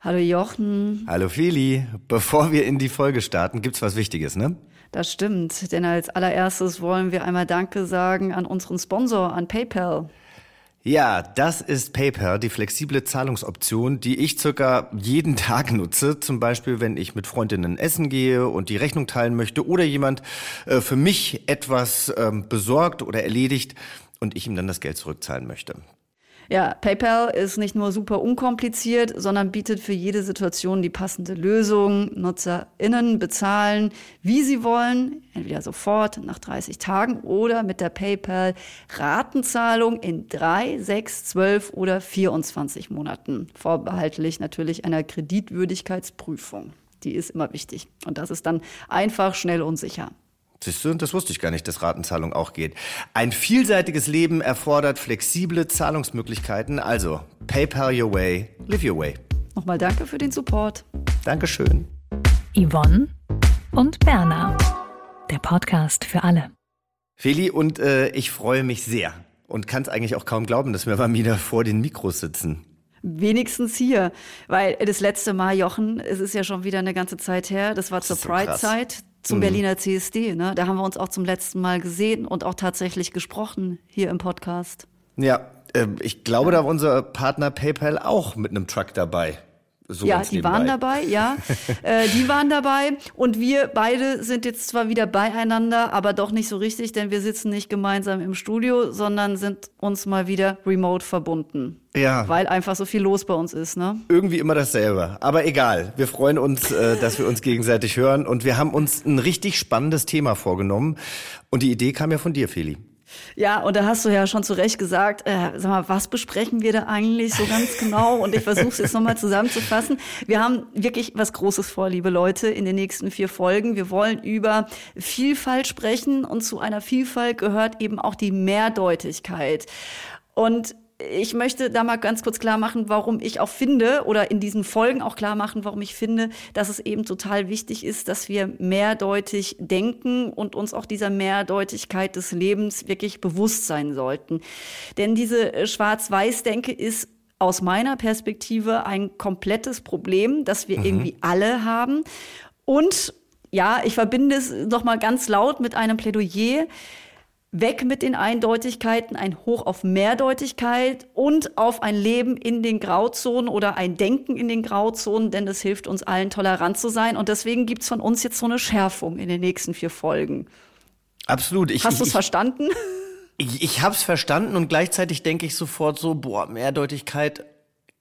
Hallo Jochen. Hallo Feli. Bevor wir in die Folge starten, gibt's was Wichtiges, ne? Das stimmt, denn als allererstes wollen wir einmal Danke sagen an unseren Sponsor, an PayPal. Ja, das ist PayPal, die flexible Zahlungsoption, die ich circa jeden Tag nutze. Zum Beispiel, wenn ich mit Freundinnen essen gehe und die Rechnung teilen möchte oder jemand äh, für mich etwas ähm, besorgt oder erledigt und ich ihm dann das Geld zurückzahlen möchte. Ja, PayPal ist nicht nur super unkompliziert, sondern bietet für jede Situation die passende Lösung. NutzerInnen bezahlen, wie sie wollen, entweder sofort nach 30 Tagen oder mit der PayPal Ratenzahlung in drei, sechs, zwölf oder 24 Monaten. Vorbehaltlich natürlich einer Kreditwürdigkeitsprüfung. Die ist immer wichtig. Und das ist dann einfach, schnell und sicher. Siehst du, das wusste ich gar nicht, dass Ratenzahlung auch geht. Ein vielseitiges Leben erfordert flexible Zahlungsmöglichkeiten. Also, PayPal your way, live your way. Nochmal danke für den Support. Dankeschön. Yvonne und Berna. Der Podcast für alle. Feli, und äh, ich freue mich sehr und kann es eigentlich auch kaum glauben, dass wir mal wieder vor den Mikros sitzen. Wenigstens hier, weil das letzte Mal, Jochen, es ist ja schon wieder eine ganze Zeit her, das war zur so Pride-Zeit, zum Mhm. Berliner CSD. Ne? Da haben wir uns auch zum letzten Mal gesehen und auch tatsächlich gesprochen hier im Podcast. Ja, äh, ich glaube, da war unser Partner PayPal auch mit einem Truck dabei. So ja, die nebenbei. waren dabei, ja. äh, die waren dabei. Und wir beide sind jetzt zwar wieder beieinander, aber doch nicht so richtig, denn wir sitzen nicht gemeinsam im Studio, sondern sind uns mal wieder remote verbunden. Ja. Weil einfach so viel los bei uns ist, ne? Irgendwie immer dasselbe. Aber egal. Wir freuen uns, äh, dass wir uns gegenseitig hören. Und wir haben uns ein richtig spannendes Thema vorgenommen. Und die Idee kam ja von dir, Feli. Ja, und da hast du ja schon zu Recht gesagt, äh, sag mal, was besprechen wir da eigentlich so ganz genau? Und ich versuche es jetzt nochmal zusammenzufassen. Wir haben wirklich was Großes vor, liebe Leute, in den nächsten vier Folgen. Wir wollen über Vielfalt sprechen und zu einer Vielfalt gehört eben auch die Mehrdeutigkeit. Und ich möchte da mal ganz kurz klar machen, warum ich auch finde, oder in diesen Folgen auch klar machen, warum ich finde, dass es eben total wichtig ist, dass wir mehrdeutig denken und uns auch dieser Mehrdeutigkeit des Lebens wirklich bewusst sein sollten. Denn diese äh, Schwarz-Weiß-Denke ist aus meiner Perspektive ein komplettes Problem, das wir irgendwie alle haben. Und ja, ich verbinde es noch mal ganz laut mit einem Plädoyer. Weg mit den Eindeutigkeiten, ein Hoch auf Mehrdeutigkeit und auf ein Leben in den Grauzonen oder ein Denken in den Grauzonen, denn es hilft uns allen, tolerant zu sein. Und deswegen gibt's von uns jetzt so eine Schärfung in den nächsten vier Folgen. Absolut. Ich, Hast du es verstanden? ich, ich habe es verstanden und gleichzeitig denke ich sofort so, boah, Mehrdeutigkeit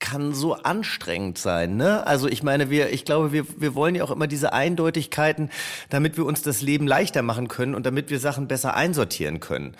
kann so anstrengend sein, ne? Also ich meine, wir, ich glaube, wir, wir wollen ja auch immer diese Eindeutigkeiten, damit wir uns das Leben leichter machen können und damit wir Sachen besser einsortieren können.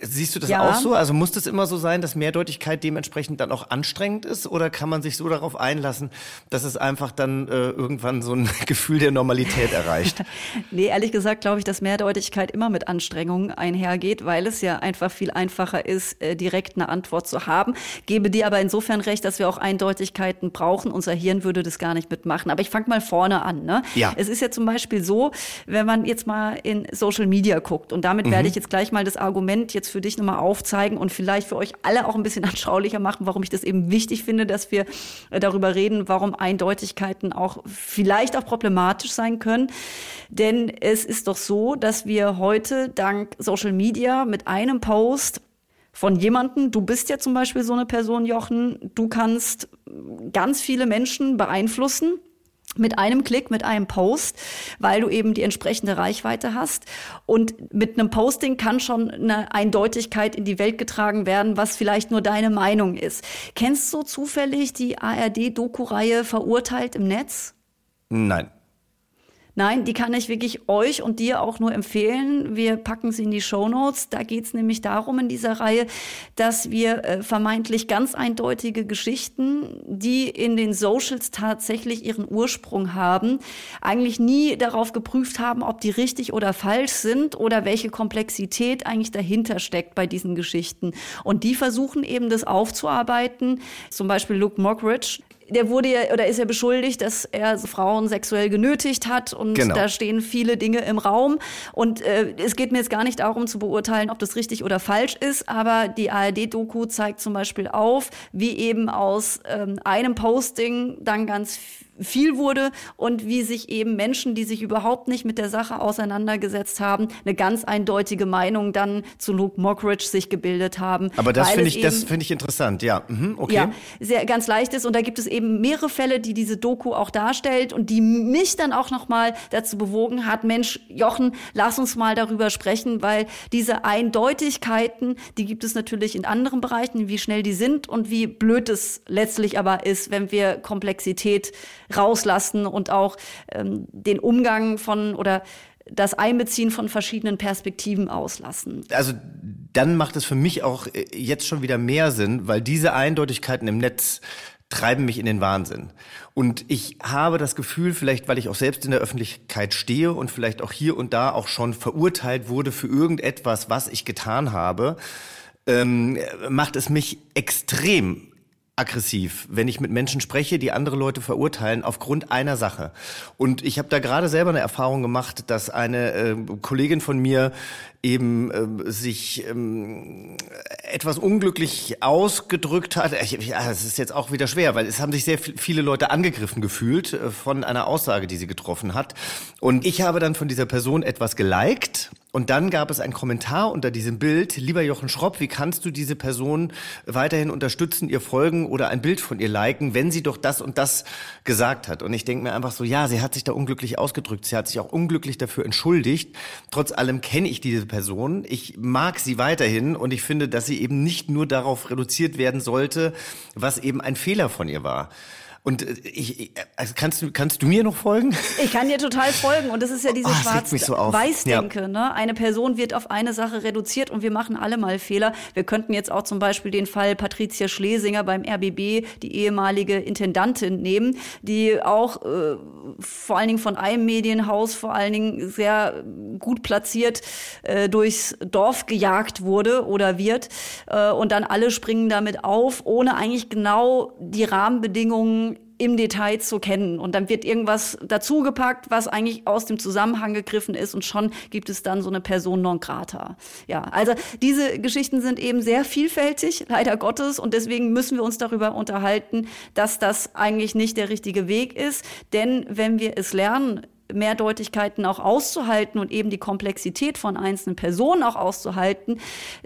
Siehst du das Ja. auch so? Also muss das immer so sein, dass Mehrdeutigkeit dementsprechend dann auch anstrengend ist? Oder kann man sich so darauf einlassen, dass es einfach dann äh, irgendwann so ein Gefühl der Normalität erreicht? Nee, ehrlich gesagt glaube ich, dass Mehrdeutigkeit immer mit Anstrengungen einhergeht, weil es ja einfach viel einfacher ist, äh, direkt eine Antwort zu haben. Gebe dir aber insofern recht, dass wir auch Eindeutigkeiten brauchen. Unser Hirn würde das gar nicht mitmachen. Aber ich fange mal vorne an. Ne? Ja. Es ist ja zum Beispiel so, wenn man jetzt mal in Social Media guckt, und damit werde ich jetzt gleich mal das Argument jetzt für dich nochmal aufzeigen und vielleicht für euch alle auch ein bisschen anschaulicher machen, warum ich das eben wichtig finde, dass wir äh, darüber reden, warum Eindeutigkeiten auch vielleicht auch problematisch sein können. Denn es ist doch so, dass wir heute dank Social Media mit einem Post von jemandem, du bist ja zum Beispiel so eine Person, Jochen, du kannst ganz viele Menschen beeinflussen mit einem Klick, mit einem Post, weil du eben die entsprechende Reichweite hast. Und mit einem Posting kann schon eine Eindeutigkeit in die Welt getragen werden, was vielleicht nur deine Meinung ist. Kennst du zufällig die ARD-Doku-Reihe Verurteilt im Netz? Nein. Nein, die kann ich wirklich euch und dir auch nur empfehlen. Wir packen sie in die Show Notes. Da geht es nämlich darum in dieser Reihe, dass wir äh, vermeintlich ganz eindeutige Geschichten, die in den Socials tatsächlich ihren Ursprung haben, eigentlich nie darauf geprüft haben, ob die richtig oder falsch sind oder welche Komplexität eigentlich dahinter steckt bei diesen Geschichten. Und die versuchen eben das aufzuarbeiten. Zum Beispiel Luke Mockridge der wurde ja oder ist ja beschuldigt, dass er Frauen sexuell genötigt hat und genau. da stehen viele Dinge im Raum und äh, es geht mir jetzt gar nicht darum zu beurteilen, ob das richtig oder falsch ist, aber die ARD-Doku zeigt zum Beispiel auf, wie eben aus ähm, einem Posting dann ganz viel wurde und wie sich eben Menschen, die sich überhaupt nicht mit der Sache auseinandergesetzt haben, eine ganz eindeutige Meinung dann zu Luke Mockridge sich gebildet haben. Aber das finde ich, das finde ich interessant, ja. Mhm, okay. Ja, sehr ganz leicht ist und da gibt es eben mehrere Fälle, die diese Doku auch darstellt und die mich dann auch noch mal dazu bewogen hat, Mensch, Jochen, lass uns mal darüber sprechen, weil diese Eindeutigkeiten, die gibt es natürlich in anderen Bereichen, wie schnell die sind und wie blöd es letztlich aber ist, wenn wir Komplexität rauslassen und auch ähm, den Umgang von oder das Einbeziehen von verschiedenen Perspektiven auslassen. Also dann macht es für mich auch äh, jetzt schon wieder mehr Sinn, weil diese Eindeutigkeiten im Netz treiben mich in den Wahnsinn. Und ich habe das Gefühl, vielleicht weil ich auch selbst in der Öffentlichkeit stehe und vielleicht auch hier und da auch schon verurteilt wurde für irgendetwas, was ich getan habe, ähm, macht es mich extrem aggressiv, wenn ich mit Menschen spreche, die andere Leute verurteilen aufgrund einer Sache. Und ich habe da gerade selber eine Erfahrung gemacht, dass eine äh, Kollegin von mir eben äh, sich ähm, etwas unglücklich ausgedrückt hat. Ich, ja, es ist jetzt auch wieder schwer, weil es haben sich sehr viele Leute angegriffen gefühlt äh, von einer Aussage, die sie getroffen hat. Und ich habe dann von dieser Person etwas geliked und dann gab es einen Kommentar unter diesem Bild, lieber Jochen Schropp, wie kannst du diese Person weiterhin unterstützen, ihr folgen oder ein Bild von ihr liken, wenn sie doch das und das gesagt hat? Und ich denke mir einfach so, ja, sie hat sich da unglücklich ausgedrückt, sie hat sich auch unglücklich dafür entschuldigt. Trotz allem kenne ich diese Person, ich mag sie weiterhin und ich finde, dass sie eben nicht nur darauf reduziert werden sollte, was eben ein Fehler von ihr war. Und äh, ich, also kannst du kannst du mir noch folgen? Ich kann dir total folgen und das ist ja diese oh, Schwarz-Weiß-Denke. Ja. Ne? Eine Person wird auf eine Sache reduziert und wir machen alle mal Fehler. Wir könnten jetzt auch zum Beispiel den Fall Patricia Schlesinger beim RBB, die ehemalige Intendantin, nehmen, die auch äh, vor allen Dingen von einem Medienhaus vor allen Dingen sehr gut platziert äh, durchs Dorf gejagt wurde oder wird äh, und dann alle springen damit auf, ohne eigentlich genau die Rahmenbedingungen im Detail zu kennen. Und dann wird irgendwas dazugepackt, was eigentlich aus dem Zusammenhang gegriffen ist und schon gibt es dann so eine Person non grata. Ja, also diese Geschichten sind eben sehr vielfältig, leider Gottes. Und deswegen müssen wir uns darüber unterhalten, dass das eigentlich nicht der richtige Weg ist. Denn wenn wir es lernen, Mehrdeutigkeiten auch auszuhalten und eben die Komplexität von einzelnen Personen auch auszuhalten,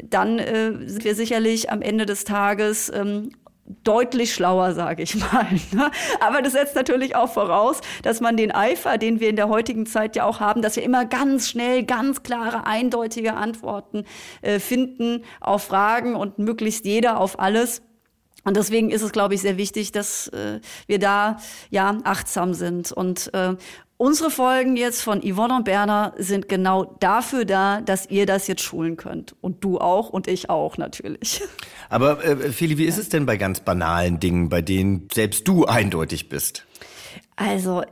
dann äh, sind wir sicherlich am Ende des Tages ähm, deutlich schlauer, sage ich mal. Ne? Aber das setzt natürlich auch voraus, dass man den Eifer, den wir in der heutigen Zeit ja auch haben, dass wir immer ganz schnell, ganz klare, eindeutige Antworten äh, finden auf Fragen und möglichst jeder auf alles. Und deswegen ist es, glaube ich, sehr wichtig, dass äh, wir da ja achtsam sind und äh, Unsere Folgen jetzt von Yvonne und Berner sind genau dafür da, dass ihr das jetzt schulen könnt. Und du auch und ich auch natürlich. Aber äh, Feli, wie ist es denn bei ganz banalen Dingen, bei denen selbst du eindeutig bist? Also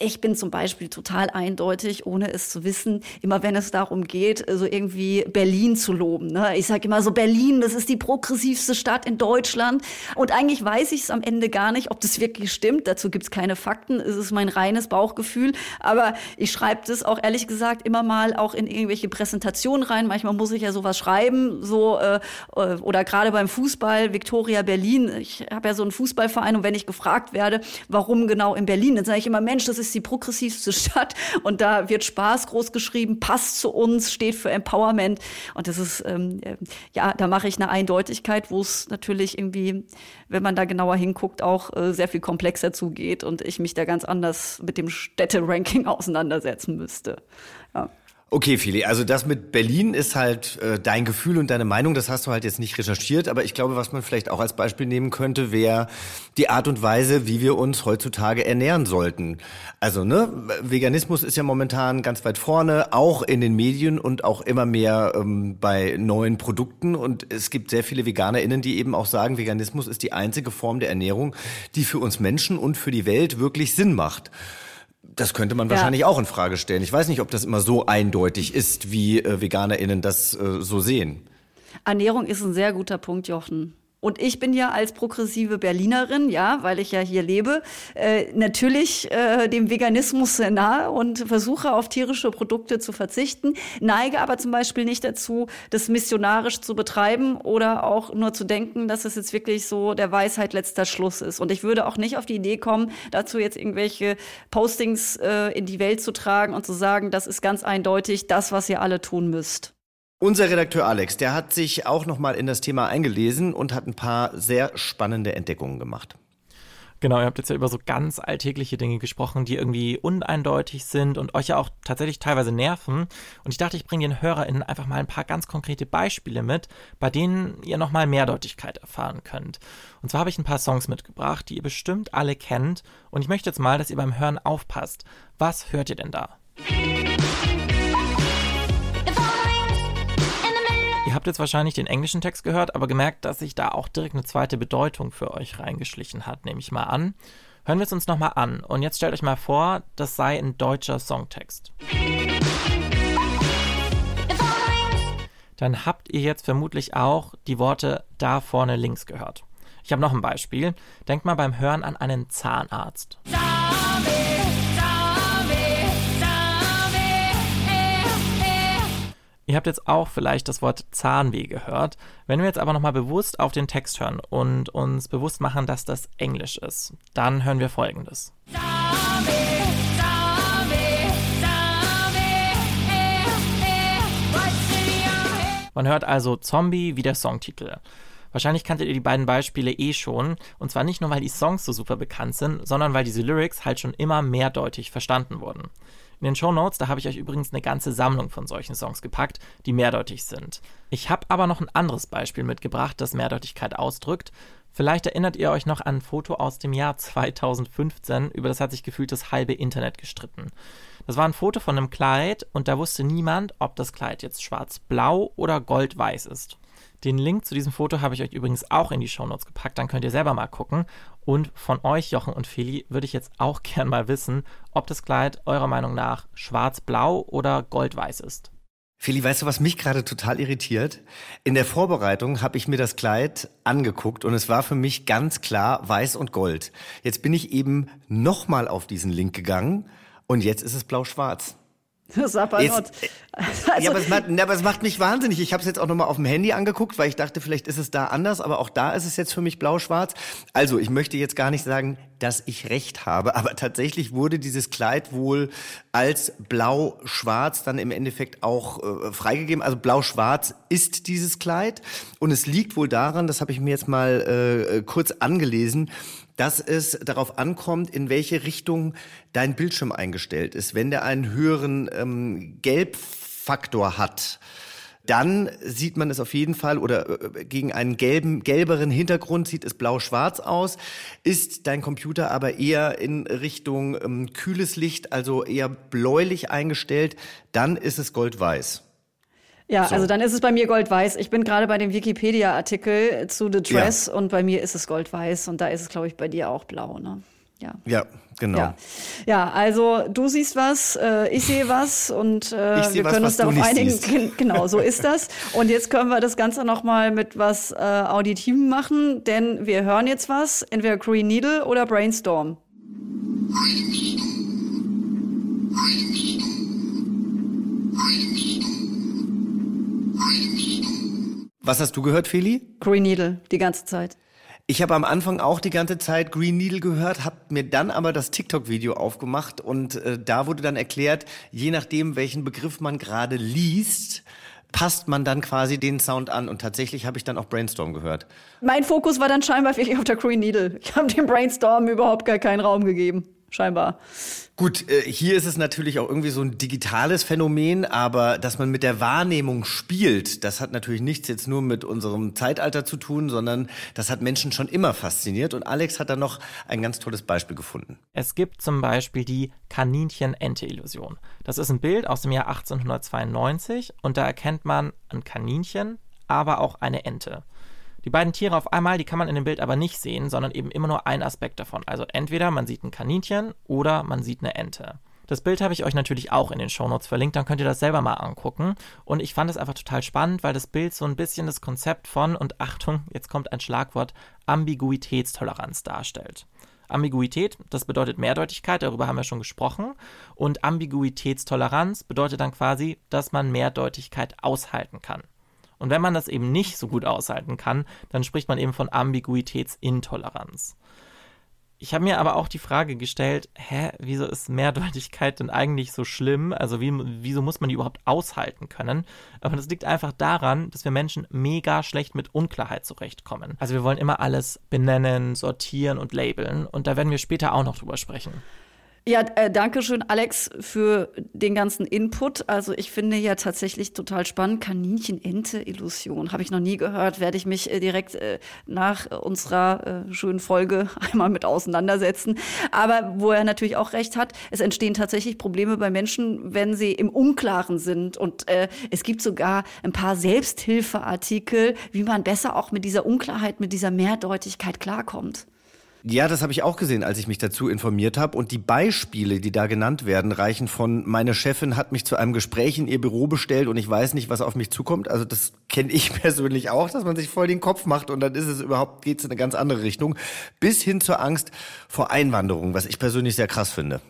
ich bin zum Beispiel total eindeutig, ohne es zu wissen, immer wenn es darum geht, so irgendwie Berlin zu loben. Ne? Ich sage immer so, Berlin, das ist die progressivste Stadt in Deutschland. Und eigentlich weiß ich es am Ende gar nicht, ob das wirklich stimmt. Dazu gibt es keine Fakten. Es ist mein reines Bauchgefühl. Aber ich schreibe das auch ehrlich gesagt immer mal auch in irgendwelche Präsentationen rein. Manchmal muss ich ja sowas schreiben, so äh, äh oder gerade beim Fußball, Victoria Berlin. Ich habe ja so einen Fußballverein und wenn ich gefragt werde, warum genau in Berlin, dann sage ich immer, Mensch, das ist ist die progressivste Stadt und da wird Spaß groß geschrieben, passt zu uns, steht für Empowerment und das ist, ähm, äh, ja, da mache ich eine Eindeutigkeit, wo es natürlich irgendwie, wenn man da genauer hinguckt, auch äh, sehr viel komplexer zugeht und ich mich da ganz anders mit dem Städteranking auseinandersetzen müsste. Ja. Okay, Fili, also das mit Berlin ist halt äh, dein Gefühl und deine Meinung, das hast du halt jetzt nicht recherchiert, aber ich glaube, was man vielleicht auch als Beispiel nehmen könnte, wäre die Art und Weise, wie wir uns heutzutage ernähren sollten. Also, ne, Veganismus ist ja momentan ganz weit vorne, auch in den Medien und auch immer mehr ähm, bei neuen Produkten und es gibt sehr viele VeganerInnen, die eben auch sagen, Veganismus ist die einzige Form der Ernährung, die für uns Menschen und für die Welt wirklich Sinn macht. Das könnte man wahrscheinlich auch in Frage stellen. Ich weiß nicht, ob das immer so eindeutig ist, wie äh, VeganerInnen das äh, so sehen. Ernährung ist ein sehr guter Punkt, Jochen. Und ich bin ja als progressive Berlinerin, ja, weil ich ja hier lebe, äh, natürlich äh, dem Veganismus sehr nahe und versuche auf tierische Produkte zu verzichten, neige aber zum Beispiel nicht dazu, das missionarisch zu betreiben oder auch nur zu denken, dass es jetzt wirklich so der Weisheit letzter Schluss ist. Und ich würde auch nicht auf die Idee kommen, dazu jetzt irgendwelche Postings äh, in die Welt zu tragen und zu sagen, das ist ganz eindeutig das, was ihr alle tun müsst. Unser Redakteur Alex, der hat sich auch noch mal in das Thema eingelesen und hat ein paar sehr spannende Entdeckungen gemacht. Genau, ihr habt jetzt ja über so ganz alltägliche Dinge gesprochen, die irgendwie uneindeutig sind und euch ja auch tatsächlich teilweise nerven. Und ich dachte, ich bringe den HörerInnen einfach mal ein paar ganz konkrete Beispiele mit, bei denen ihr nochmal Mehrdeutigkeit erfahren könnt. Und zwar habe ich ein paar Songs mitgebracht, die ihr bestimmt alle kennt. Und ich möchte jetzt mal, dass ihr beim Hören aufpasst. Was hört ihr denn da? Ihr habt jetzt wahrscheinlich den englischen Text gehört, aber gemerkt, dass sich da auch direkt eine zweite Bedeutung für euch reingeschlichen hat, nehme ich mal an. Hören wir es uns nochmal an. Und jetzt stellt euch mal vor, das sei ein deutscher Songtext. Dann habt ihr jetzt vermutlich auch die Worte da vorne links gehört. Ich habe noch ein Beispiel. Denkt mal beim Hören an einen Zahnarzt. Ihr habt jetzt auch vielleicht das Wort Zahnweh gehört. Wenn wir jetzt aber nochmal bewusst auf den Text hören und uns bewusst machen, dass das Englisch ist, dann hören wir folgendes. Man hört also Zombie wie der Songtitel. Wahrscheinlich kanntet ihr die beiden Beispiele eh schon, und zwar nicht nur, weil die Songs so super bekannt sind, sondern weil diese Lyrics halt schon immer mehrdeutig verstanden wurden. In den Show Notes, da habe ich euch übrigens eine ganze Sammlung von solchen Songs gepackt, die mehrdeutig sind. Ich habe aber noch ein anderes Beispiel mitgebracht, das Mehrdeutigkeit ausdrückt. Vielleicht erinnert ihr euch noch an ein Foto aus dem Jahr 2015, über das hat sich gefühlt das halbe Internet gestritten. Das war ein Foto von einem Kleid und da wusste niemand, ob das Kleid jetzt schwarz-blau oder gold-weiß ist. Den Link zu diesem Foto habe ich euch übrigens auch in die Shownotes gepackt, dann könnt ihr selber mal gucken. Und von euch, Jochen und Feli, würde ich jetzt auch gern mal wissen, ob das Kleid eurer Meinung nach schwarz-blau oder goldweiß ist. Feli, weißt du, was mich gerade total irritiert? In der Vorbereitung habe ich mir das Kleid angeguckt und es war für mich ganz klar weiß und gold. Jetzt bin ich eben nochmal auf diesen Link gegangen und jetzt ist es blau-schwarz. Sabanot. Also, ja, aber es, macht, aber es macht mich wahnsinnig. Ich habe es jetzt auch nochmal auf dem Handy angeguckt, weil ich dachte, vielleicht ist es da anders, aber auch da ist es jetzt für mich blau-schwarz. Also, ich möchte jetzt gar nicht sagen, dass ich recht habe, aber tatsächlich wurde dieses Kleid wohl als blau-schwarz dann im Endeffekt auch äh, freigegeben. Also blau-schwarz ist dieses Kleid und es liegt wohl daran, das habe ich mir jetzt mal äh, kurz angelesen, dass es darauf ankommt, in welche Richtung dein Bildschirm eingestellt ist. Wenn der einen höheren ähm, Gelbfaktor hat, dann sieht man es auf jeden Fall oder äh, gegen einen gelben, gelberen Hintergrund sieht es blau-schwarz aus. Ist dein Computer aber eher in Richtung ähm, kühles Licht, also eher bläulich eingestellt, dann ist es gold-weiß. Ja, so. also dann ist es bei mir goldweiß. Ich bin gerade bei dem Wikipedia-Artikel zu The Dress ja. und bei mir ist es goldweiß und da ist es, glaube ich, bei dir auch blau, ne? Ja. Ja, genau. Ja, ja also du siehst was, äh, ich sehe was und äh, wir können was, uns darauf einigen. Siehst. Genau, so ist das. Und jetzt können wir das Ganze nochmal mit was äh, Auditivem machen, denn wir hören jetzt was, entweder Green Needle oder Brainstorm. Was hast du gehört, Feli? Green Needle, die ganze Zeit. Ich habe am Anfang auch die ganze Zeit Green Needle gehört, habe mir dann aber das TikTok-Video aufgemacht und äh, da wurde dann erklärt, je nachdem, welchen Begriff man gerade liest, passt man dann quasi den Sound an und tatsächlich habe ich dann auch Brainstorm gehört. Mein Fokus war dann scheinbar wirklich auf der Green Needle. Ich habe dem Brainstorm überhaupt gar keinen Raum gegeben scheinbar. Gut, äh, hier ist es natürlich auch irgendwie so ein digitales Phänomen, aber dass man mit der Wahrnehmung spielt, das hat natürlich nichts jetzt nur mit unserem Zeitalter zu tun, sondern das hat Menschen schon immer fasziniert und Alex hat da noch ein ganz tolles Beispiel gefunden. Es gibt zum Beispiel die Kaninchen-Ente-Illusion. Das ist ein Bild aus dem Jahr 1892 und da erkennt man ein Kaninchen, aber auch eine Ente. Die beiden Tiere auf einmal, die kann man in dem Bild aber nicht sehen, sondern eben immer nur ein Aspekt davon. Also entweder man sieht ein Kaninchen oder man sieht eine Ente. Das Bild habe ich euch natürlich auch in den Shownotes verlinkt, dann könnt ihr das selber mal angucken. Und ich fand es einfach total spannend, weil das Bild so ein bisschen das Konzept von, und Achtung, jetzt kommt ein Schlagwort, Ambiguitätstoleranz darstellt. Ambiguität, das bedeutet Mehrdeutigkeit, darüber haben wir schon gesprochen. Und Ambiguitätstoleranz bedeutet dann quasi, dass man Mehrdeutigkeit aushalten kann. Und wenn man das eben nicht so gut aushalten kann, dann spricht man eben von Ambiguitätsintoleranz. Ich habe mir aber auch die Frage gestellt, hä, wieso ist Mehrdeutigkeit denn eigentlich so schlimm? Also wie, wieso muss man die überhaupt aushalten können? Aber das liegt einfach daran, dass wir Menschen mega schlecht mit Unklarheit zurechtkommen. Also wir wollen immer alles benennen, sortieren und labeln und da werden wir später auch noch drüber sprechen. Ja, äh, danke schön, Alex, für den ganzen Input. Also ich finde ja tatsächlich total spannend. Kaninchen-Ente-Illusion. Habe ich noch nie gehört. Werde ich mich äh, direkt äh, nach unserer äh, schönen Folge einmal mit auseinandersetzen. Aber wo er natürlich auch recht hat, es entstehen tatsächlich Probleme bei Menschen, wenn sie im Unklaren sind. Und äh, es gibt sogar ein paar Selbsthilfeartikel, wie man besser auch mit dieser Unklarheit, mit dieser Mehrdeutigkeit klarkommt. Ja, das habe ich auch gesehen, als ich mich dazu informiert habe. Und die Beispiele, die da genannt werden, reichen von, meine Chefin hat mich zu einem Gespräch in ihr Büro bestellt und ich weiß nicht, was auf mich zukommt. Also das kenne ich persönlich auch, dass man sich voll den Kopf macht und dann ist es überhaupt, geht es in eine ganz andere Richtung. Bis hin zur Angst vor Einwanderung, was ich persönlich sehr krass finde.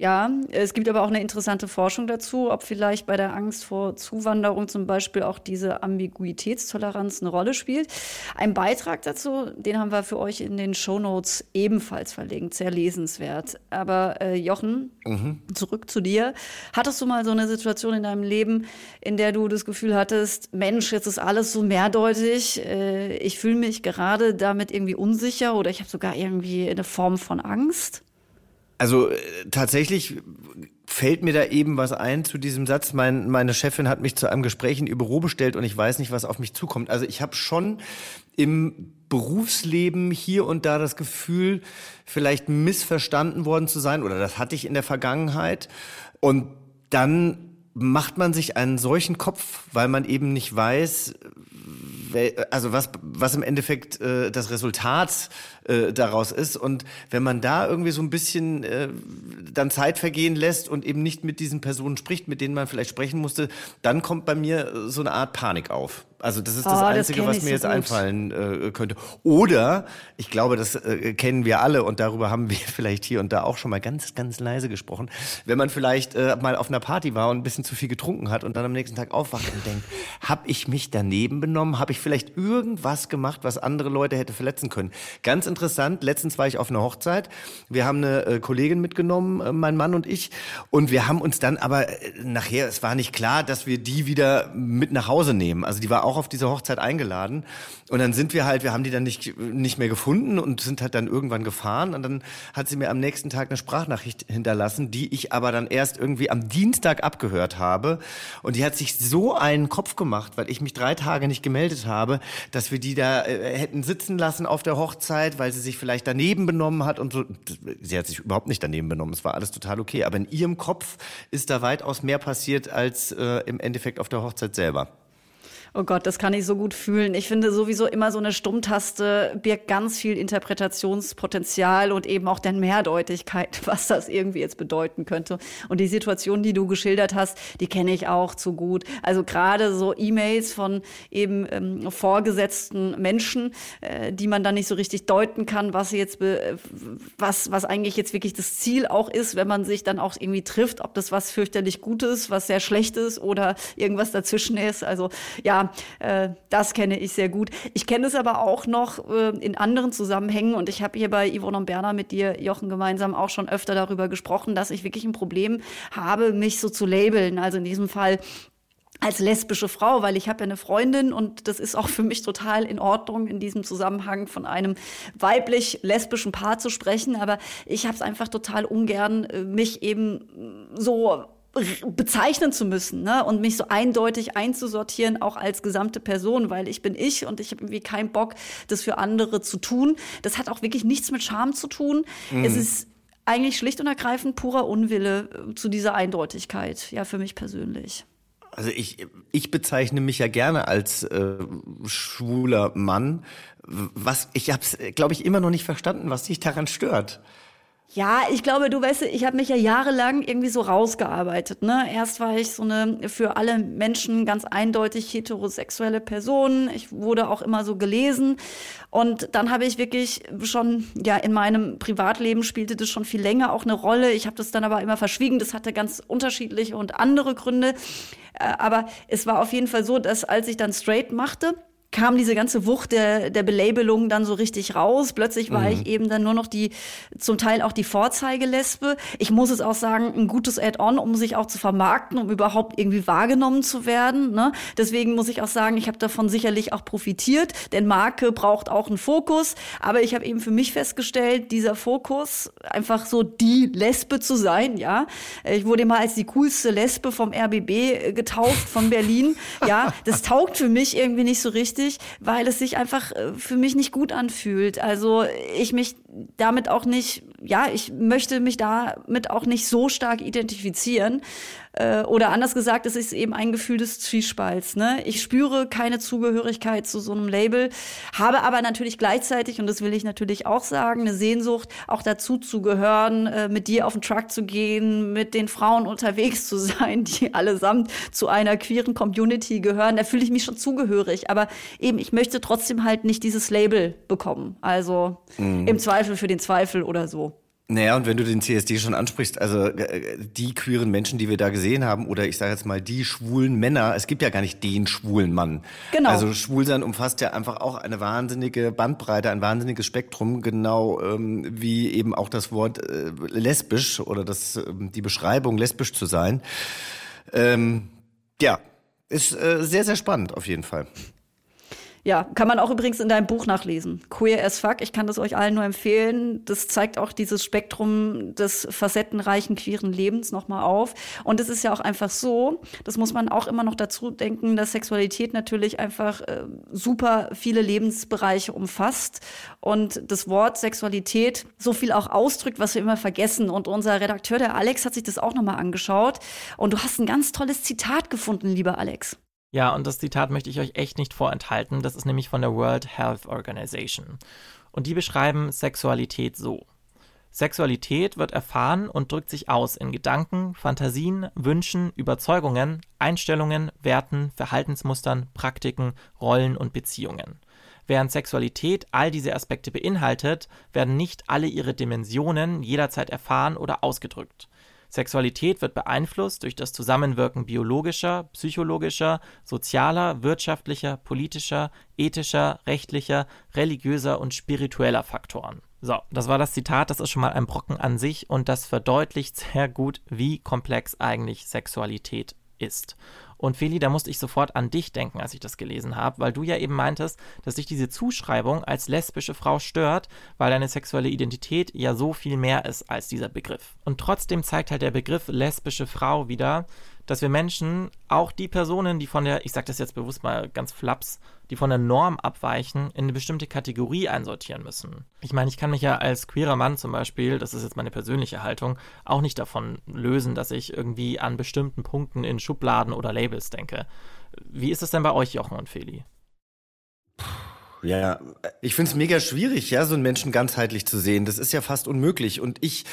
Ja, es gibt aber auch eine interessante Forschung dazu, ob vielleicht bei der Angst vor Zuwanderung zum Beispiel auch diese Ambiguitätstoleranz eine Rolle spielt. Ein Beitrag dazu, den haben wir für euch in den Show Notes ebenfalls verlinkt, sehr lesenswert. Aber äh, Jochen, mhm. zurück zu dir. Hattest du mal so eine Situation in deinem Leben, in der du das Gefühl hattest, Mensch, jetzt ist alles so mehrdeutig, äh, ich fühle mich gerade damit irgendwie unsicher oder ich habe sogar irgendwie eine Form von Angst? Also äh, tatsächlich fällt mir da eben was ein zu diesem Satz. Mein, meine Chefin hat mich zu einem Gespräch in ihr Büro bestellt und ich weiß nicht, was auf mich zukommt. Also ich habe schon im Berufsleben hier und da das Gefühl, vielleicht missverstanden worden zu sein oder das hatte ich in der Vergangenheit. Und dann macht man sich einen solchen Kopf, weil man eben nicht weiß, also was, was im Endeffekt äh, das Resultat äh, daraus ist. Und wenn man da irgendwie so ein bisschen äh, dann Zeit vergehen lässt und eben nicht mit diesen Personen spricht, mit denen man vielleicht sprechen musste, dann kommt bei mir so eine Art Panik auf. Also das ist das oh, Einzige, das was mir so jetzt gut. einfallen äh, könnte. Oder, ich glaube, das äh, kennen wir alle und darüber haben wir vielleicht hier und da auch schon mal ganz, ganz leise gesprochen. Wenn man vielleicht äh, mal auf einer Party war und ein bisschen zu viel getrunken hat und dann am nächsten Tag aufwacht und denkt, habe ich mich daneben benommen? Habe ich vielleicht irgendwas gemacht, was andere Leute hätte verletzen können? Ganz interessant, letztens war ich auf einer Hochzeit. Wir haben eine äh, Kollegin mitgenommen, äh, mein Mann und ich. Und wir haben uns dann aber äh, nachher, es war nicht klar, dass wir die wieder mit nach Hause nehmen. Also die war auch auf diese Hochzeit eingeladen. Und dann sind wir halt, wir haben die dann nicht, nicht mehr gefunden und sind halt dann irgendwann gefahren. Und dann hat sie mir am nächsten Tag eine Sprachnachricht hinterlassen, die ich aber dann erst irgendwie am Dienstag abgehört habe. Und die hat sich so einen Kopf gemacht, weil ich mich drei Tage nicht gemeldet habe, dass wir die da äh, hätten sitzen lassen auf der Hochzeit, weil sie sich vielleicht daneben benommen hat und so. Sie hat sich überhaupt nicht daneben benommen. Es war alles total okay. Aber in ihrem Kopf ist da weitaus mehr passiert als äh, im Endeffekt auf der Hochzeit selber. Oh Gott, das kann ich so gut fühlen. Ich finde sowieso immer so eine Stummtaste birgt ganz viel Interpretationspotenzial und eben auch dann Mehrdeutigkeit, was das irgendwie jetzt bedeuten könnte. Und die Situation, die du geschildert hast, die kenne ich auch zu gut. Also gerade so E-Mails von eben ähm, vorgesetzten Menschen, äh, die man dann nicht so richtig deuten kann, was jetzt, was, was eigentlich jetzt wirklich das Ziel auch ist, wenn man sich dann auch irgendwie trifft, ob das was fürchterlich Gutes, was sehr Schlechtes oder irgendwas dazwischen ist. Also ja, äh, das kenne ich sehr gut. Ich kenne es aber auch noch äh, in anderen Zusammenhängen und ich habe hier bei Yvonne und Berner mit dir, Jochen, gemeinsam auch schon öfter darüber gesprochen, dass ich wirklich ein Problem habe, mich so zu labeln. Also in diesem Fall als lesbische Frau, weil ich habe ja eine Freundin und das ist auch für mich total in Ordnung, in diesem Zusammenhang von einem weiblich-lesbischen Paar zu sprechen. Aber ich habe es einfach total ungern, äh, mich eben so bezeichnen zu müssen ne? und mich so eindeutig einzusortieren, auch als gesamte Person, weil ich bin ich und ich habe irgendwie keinen Bock, das für andere zu tun. Das hat auch wirklich nichts mit Scham zu tun. Mhm. Es ist eigentlich schlicht und ergreifend purer Unwille äh, zu dieser Eindeutigkeit, ja, für mich persönlich. Also ich, ich bezeichne mich ja gerne als äh, schwuler Mann. Was ich habe es, glaube ich, immer noch nicht verstanden, was dich daran stört. Ja, ich glaube, du weißt, ich habe mich ja jahrelang irgendwie so rausgearbeitet. Ne? Erst war ich so eine für alle Menschen ganz eindeutig heterosexuelle Person. Ich wurde auch immer so gelesen. Und dann habe ich wirklich schon, ja, in meinem Privatleben spielte das schon viel länger auch eine Rolle. Ich habe das dann aber immer verschwiegen. Das hatte ganz unterschiedliche und andere Gründe. Äh, aber es war auf jeden Fall so, dass als ich dann straight machte, kam diese ganze Wucht der, der Belabelung dann so richtig raus. Plötzlich war mhm. ich eben dann nur noch die, zum Teil auch die Vorzeigelesbe. Ich muss es auch sagen, ein gutes Add-on, um sich auch zu vermarkten, um überhaupt irgendwie wahrgenommen zu werden. Ne? Deswegen muss ich auch sagen, ich habe davon sicherlich auch profitiert, denn Marke braucht auch einen Fokus. Aber ich habe eben für mich festgestellt, dieser Fokus, einfach so die Lesbe zu sein, ja. Ich wurde mal als die coolste Lesbe vom RBB getauft von Berlin. Ja, das taugt für mich irgendwie nicht so richtig wichtig, weil es sich einfach äh, für mich nicht gut anfühlt. Also ich mich damit auch nicht, ja, ich möchte mich damit auch nicht so stark identifizieren. Äh, oder anders gesagt, es ist eben ein Gefühl des Zwiespalts. Ne? Ich spüre keine Zugehörigkeit zu so einem Label, habe aber natürlich gleichzeitig, und das will ich natürlich auch sagen, eine Sehnsucht, auch dazu zu gehören, äh, mit dir auf den Truck zu gehen, mit den Frauen unterwegs zu sein, die allesamt zu einer queeren Community gehören. Da fühle ich mich schon zugehörig. Aber eben, ich möchte trotzdem halt nicht dieses Label bekommen. Also mhm. im Zweifel für den Zweifel oder so. Naja, und wenn du den CSD schon ansprichst, also äh, die queeren Menschen, die wir da gesehen haben, oder ich sage jetzt mal die schwulen Männer, es gibt ja gar nicht den schwulen Mann. Genau. Also Schwulsein umfasst ja einfach auch eine wahnsinnige Bandbreite, ein wahnsinniges Spektrum, genau ähm, wie eben auch das Wort äh, lesbisch oder das, äh, die Beschreibung lesbisch zu sein. Ähm, ja, ist äh, sehr, sehr spannend auf jeden Fall. Ja, kann man auch übrigens in deinem Buch nachlesen. Queer as fuck, ich kann das euch allen nur empfehlen. Das zeigt auch dieses Spektrum des facettenreichen queeren Lebens nochmal auf. Und es ist ja auch einfach so, das muss man auch immer noch dazu denken, dass Sexualität natürlich einfach äh, super viele Lebensbereiche umfasst und das Wort Sexualität so viel auch ausdrückt, was wir immer vergessen. Und unser Redakteur, der Alex, hat sich das auch nochmal angeschaut. Und du hast ein ganz tolles Zitat gefunden, lieber Alex. Ja, und das Zitat möchte ich euch echt nicht vorenthalten. Das ist nämlich von der World Health Organization. Und die beschreiben Sexualität so. Sexualität wird erfahren und drückt sich aus in Gedanken, Fantasien, Wünschen, Überzeugungen, Einstellungen, Werten, Verhaltensmustern, Praktiken, Rollen und Beziehungen. Während Sexualität all diese Aspekte beinhaltet, werden nicht alle ihre Dimensionen jederzeit erfahren oder ausgedrückt. Sexualität wird beeinflusst durch das Zusammenwirken biologischer, psychologischer, sozialer, wirtschaftlicher, politischer, ethischer, rechtlicher, religiöser und spiritueller Faktoren. So, das war das Zitat, das ist schon mal ein Brocken an sich und das verdeutlicht sehr gut, wie komplex eigentlich Sexualität ist. Und Feli, da musste ich sofort an dich denken, als ich das gelesen habe, weil du ja eben meintest, dass dich diese Zuschreibung als lesbische Frau stört, weil deine sexuelle Identität ja so viel mehr ist als dieser Begriff. Und trotzdem zeigt halt der Begriff lesbische Frau wieder, dass wir Menschen, auch die Personen, die von der, ich sage das jetzt bewusst mal ganz flaps, die von der Norm abweichen, in eine bestimmte Kategorie einsortieren müssen. Ich meine, ich kann mich ja als queerer Mann zum Beispiel, das ist jetzt meine persönliche Haltung, auch nicht davon lösen, dass ich irgendwie an bestimmten Punkten in Schubladen oder Labels denke. Wie ist es denn bei euch, Jochen und Feli? Ja, ich finde es mega schwierig, ja, so einen Menschen ganzheitlich zu sehen. Das ist ja fast unmöglich. Und ich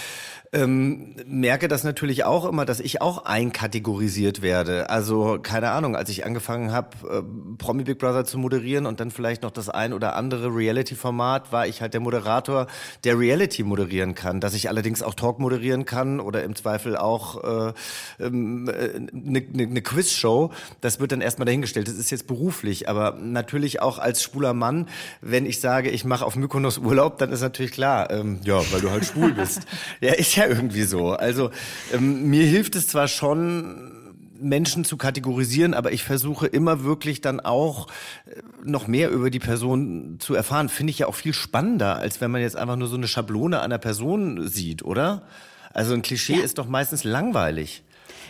ähm, merke das natürlich auch immer, dass ich auch einkategorisiert werde. Also keine Ahnung, als ich angefangen habe, äh, Promi Big Brother zu moderieren und dann vielleicht noch das ein oder andere Reality-Format, war ich halt der Moderator, der Reality moderieren kann. Dass ich allerdings auch Talk moderieren kann oder im Zweifel auch eine äh, ähm, äh, ne, ne, ne Quizshow, das wird dann erstmal dahingestellt. Das ist jetzt beruflich, aber natürlich auch als schwuler Mann, wenn ich sage, ich mache auf Mykonos Urlaub, dann ist natürlich klar, ähm, ja, weil du halt schwul bist. ja, ich ja irgendwie so. Also ähm, mir hilft es zwar schon, Menschen zu kategorisieren, aber ich versuche immer wirklich dann auch äh, noch mehr über die Person zu erfahren. Finde ich ja auch viel spannender, als wenn man jetzt einfach nur so eine Schablone einer Person sieht, oder? Also ein Klischee ja. ist doch meistens langweilig.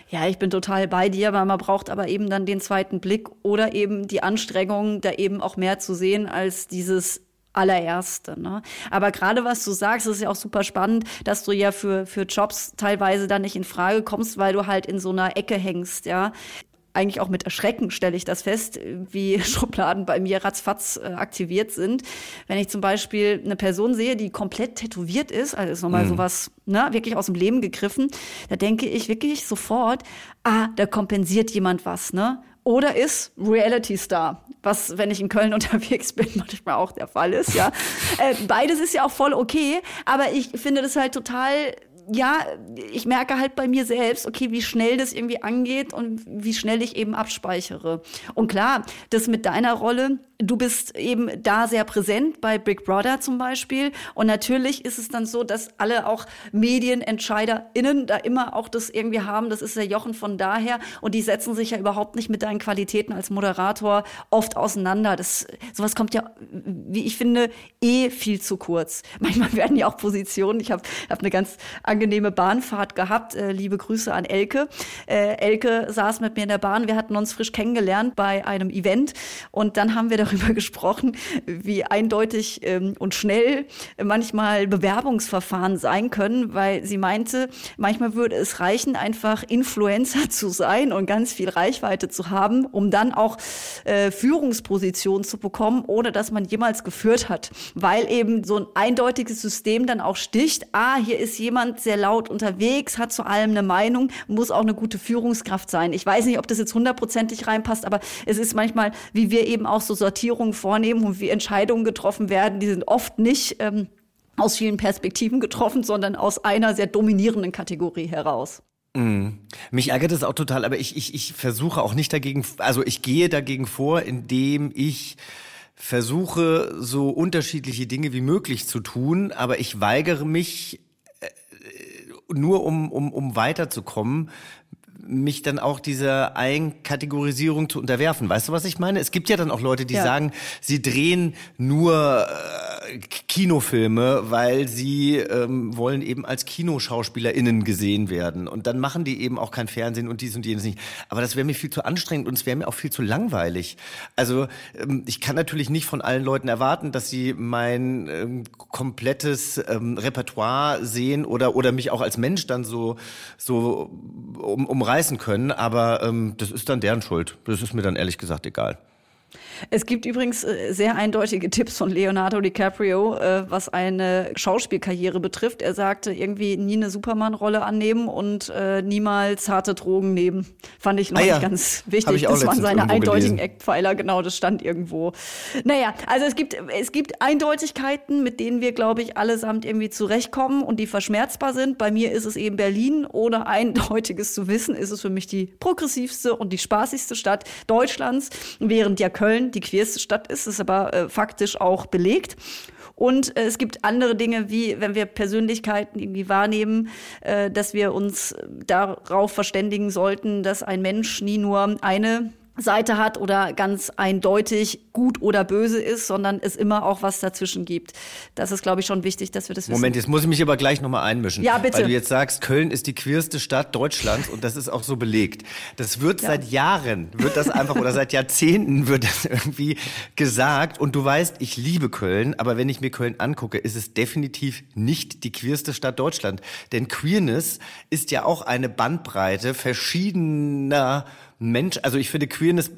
Ja, ich bin total bei dir, weil man braucht aber eben dann den zweiten Blick oder eben die Anstrengung, da eben auch mehr zu sehen als dieses allererste. Ne? Aber gerade was du sagst, ist ja auch super spannend, dass du ja für, für Jobs teilweise dann nicht in Frage kommst, weil du halt in so einer Ecke hängst, ja. Eigentlich auch mit Erschrecken stelle ich das fest, wie Schubladen bei mir ratzfatz äh, aktiviert sind. Wenn ich zum Beispiel eine Person sehe, die komplett tätowiert ist, also ist nochmal mhm. sowas, ne, wirklich aus dem Leben gegriffen, da denke ich wirklich sofort, ah, da kompensiert jemand was, ne? Oder ist Reality Star, was, wenn ich in Köln unterwegs bin, manchmal auch der Fall ist, ja. äh, beides ist ja auch voll okay, aber ich finde das halt total ja, ich merke halt bei mir selbst, okay, wie schnell das irgendwie angeht und wie schnell ich eben abspeichere. Und klar, das mit deiner Rolle, du bist eben da sehr präsent bei Big Brother zum Beispiel. Und natürlich ist es dann so, dass alle auch MedienentscheiderInnen da immer auch das irgendwie haben. Das ist der Jochen von daher. Und die setzen sich ja überhaupt nicht mit deinen Qualitäten als Moderator oft auseinander. Das, sowas kommt ja, wie ich finde, eh viel zu kurz. Manchmal werden ja auch Positionen. Ich habe hab eine ganz angenehme Bahnfahrt gehabt. Äh, liebe Grüße an Elke. Äh, Elke saß mit mir in der Bahn. Wir hatten uns frisch kennengelernt bei einem Event und dann haben wir darüber gesprochen, wie eindeutig ähm, und schnell manchmal Bewerbungsverfahren sein können, weil sie meinte, manchmal würde es reichen, einfach Influencer zu sein und ganz viel Reichweite zu haben, um dann auch äh, Führungspositionen zu bekommen, ohne dass man jemals geführt hat, weil eben so ein eindeutiges System dann auch sticht. Ah, hier ist jemand sehr laut unterwegs, hat zu allem eine Meinung, muss auch eine gute Führungskraft sein. Ich weiß nicht, ob das jetzt hundertprozentig reinpasst, aber es ist manchmal, wie wir eben auch so Sortierungen vornehmen und wie Entscheidungen getroffen werden, die sind oft nicht ähm, aus vielen Perspektiven getroffen, sondern aus einer sehr dominierenden Kategorie heraus. Mm. Mich ärgert es auch total, aber ich, ich, ich versuche auch nicht dagegen, also ich gehe dagegen vor, indem ich versuche, so unterschiedliche Dinge wie möglich zu tun, aber ich weigere mich nur um, um, um weiterzukommen, mich dann auch dieser Einkategorisierung zu unterwerfen. Weißt du, was ich meine? Es gibt ja dann auch Leute, die ja. sagen, sie drehen nur äh, Kinofilme, weil sie ähm, wollen eben als KinoschauspielerInnen gesehen werden. Und dann machen die eben auch kein Fernsehen und dies und jenes nicht. Aber das wäre mir viel zu anstrengend und es wäre mir auch viel zu langweilig. Also ähm, ich kann natürlich nicht von allen Leuten erwarten, dass sie mein ähm, komplettes ähm, Repertoire sehen oder, oder mich auch als Mensch dann so, so um, umreißen können. Aber ähm, das ist dann deren Schuld. Das ist mir dann ehrlich gesagt egal. Es gibt übrigens äh, sehr eindeutige Tipps von Leonardo DiCaprio, äh, was eine Schauspielkarriere betrifft. Er sagte irgendwie nie eine Superman-Rolle annehmen und äh, niemals harte Drogen nehmen. Fand ich noch ah, ja. ganz wichtig. Das waren seine eindeutigen Eckpfeiler, genau, das stand irgendwo. Naja, also es gibt, es gibt Eindeutigkeiten, mit denen wir, glaube ich, allesamt irgendwie zurechtkommen und die verschmerzbar sind. Bei mir ist es eben Berlin. Ohne eindeutiges zu wissen, ist es für mich die progressivste und die spaßigste Stadt Deutschlands, während ja Köln die queerste Stadt ist, ist aber äh, faktisch auch belegt. Und äh, es gibt andere Dinge, wie wenn wir Persönlichkeiten irgendwie wahrnehmen, äh, dass wir uns darauf verständigen sollten, dass ein Mensch nie nur eine Seite hat oder ganz eindeutig gut oder böse ist, sondern es immer auch was dazwischen gibt. Das ist, glaube ich, schon wichtig, dass wir das wissen. Moment, jetzt muss ich mich aber gleich nochmal einmischen. Ja, bitte. Weil du jetzt sagst, Köln ist die queerste Stadt Deutschlands und das ist auch so belegt. Das wird ja. seit Jahren, wird das einfach, oder seit Jahrzehnten wird das irgendwie gesagt. Und du weißt, ich liebe Köln, aber wenn ich mir Köln angucke, ist es definitiv nicht die queerste Stadt Deutschland. Denn Queerness ist ja auch eine Bandbreite verschiedener Mensch, also ich finde, Queerness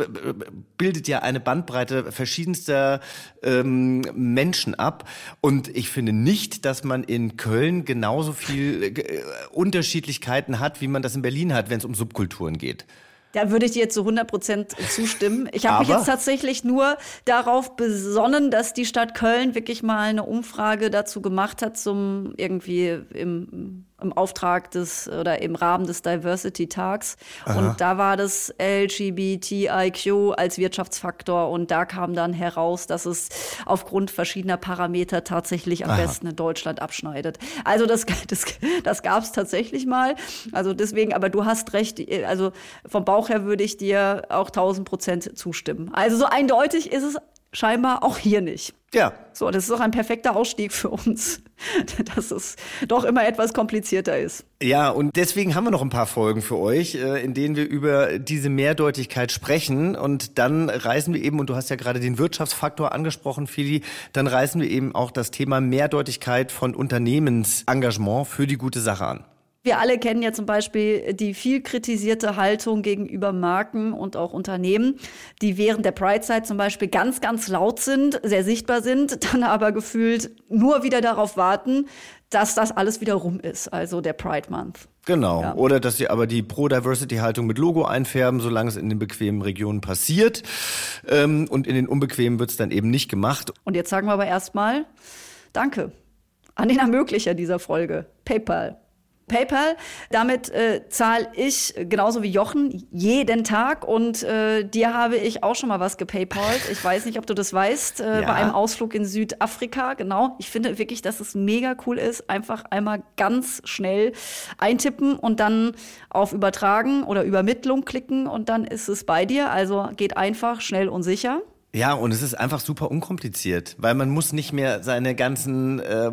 bildet ja eine Bandbreite verschiedenster ähm, Menschen ab. Und ich finde nicht, dass man in Köln genauso viel äh, Unterschiedlichkeiten hat, wie man das in Berlin hat, wenn es um Subkulturen geht. Da würde ich dir jetzt zu 100 Prozent zustimmen. Ich habe mich jetzt tatsächlich nur darauf besonnen, dass die Stadt Köln wirklich mal eine Umfrage dazu gemacht hat, zum irgendwie im im Auftrag des oder im Rahmen des Diversity Tags. Aha. Und da war das LGBTIQ als Wirtschaftsfaktor und da kam dann heraus, dass es aufgrund verschiedener Parameter tatsächlich am Aha. besten in Deutschland abschneidet. Also das, das, das gab es tatsächlich mal. Also deswegen, aber du hast recht, also vom Bauch her würde ich dir auch 1000 Prozent zustimmen. Also so eindeutig ist es scheinbar auch hier nicht. Ja. So, das ist doch ein perfekter Ausstieg für uns, dass es doch immer etwas komplizierter ist. Ja, und deswegen haben wir noch ein paar Folgen für euch, äh, in denen wir über diese Mehrdeutigkeit sprechen. Und dann reißen wir eben, und du hast ja gerade den Wirtschaftsfaktor angesprochen, Fili, dann reißen wir eben auch das Thema Mehrdeutigkeit von Unternehmensengagement für die gute Sache an. Wir alle kennen ja zum Beispiel die viel kritisierte Haltung gegenüber Marken und auch Unternehmen, die während der Pride-Zeit zum Beispiel ganz, ganz laut sind, sehr sichtbar sind, dann aber gefühlt nur wieder darauf warten, dass das alles wieder rum ist, also der Pride Month. Genau. Ja. Oder dass sie aber die Pro-Diversity-Haltung mit Logo einfärben, solange es in den bequemen Regionen passiert. Ähm, und in den unbequemen wird es dann eben nicht gemacht. Und jetzt sagen wir aber erstmal Danke an den Ermöglicher dieser Folge, PayPal. PayPal. Damit äh, zahle ich genauso wie Jochen jeden Tag und äh, dir habe ich auch schon mal was gepaypalt. Ich weiß nicht, ob du das weißt, äh, ja. bei einem Ausflug in Südafrika. Genau. Ich finde wirklich, dass es mega cool ist. Einfach einmal ganz schnell eintippen und dann auf Übertragen oder Übermittlung klicken und dann ist es bei dir. Also geht einfach, schnell und sicher. Ja, und es ist einfach super unkompliziert, weil man muss nicht mehr seine ganzen äh,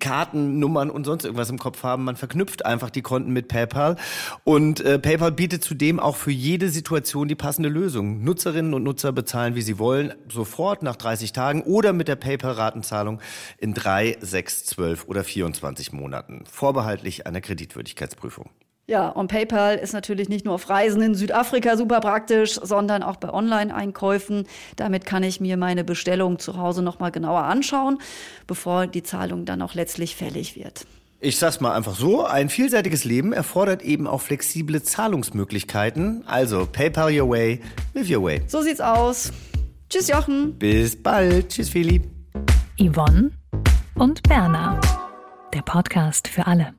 Kartennummern und sonst irgendwas im Kopf haben. Man verknüpft einfach die Konten mit PayPal und äh, PayPal bietet zudem auch für jede Situation die passende Lösung. Nutzerinnen und Nutzer bezahlen, wie sie wollen, sofort nach 30 Tagen oder mit der PayPal-Ratenzahlung in drei, sechs, zwölf oder 24 Monaten, vorbehaltlich einer Kreditwürdigkeitsprüfung. Ja, und PayPal ist natürlich nicht nur auf Reisen in Südafrika super praktisch, sondern auch bei Online-Einkäufen. Damit kann ich mir meine Bestellung zu Hause nochmal genauer anschauen, bevor die Zahlung dann auch letztlich fällig wird. Ich sag's mal einfach so, ein vielseitiges Leben erfordert eben auch flexible Zahlungsmöglichkeiten. Also PayPal your way, live your way. So sieht's aus. Tschüss Jochen. Bis bald. Tschüss Philipp. Yvonne und Berna. Der Podcast für alle.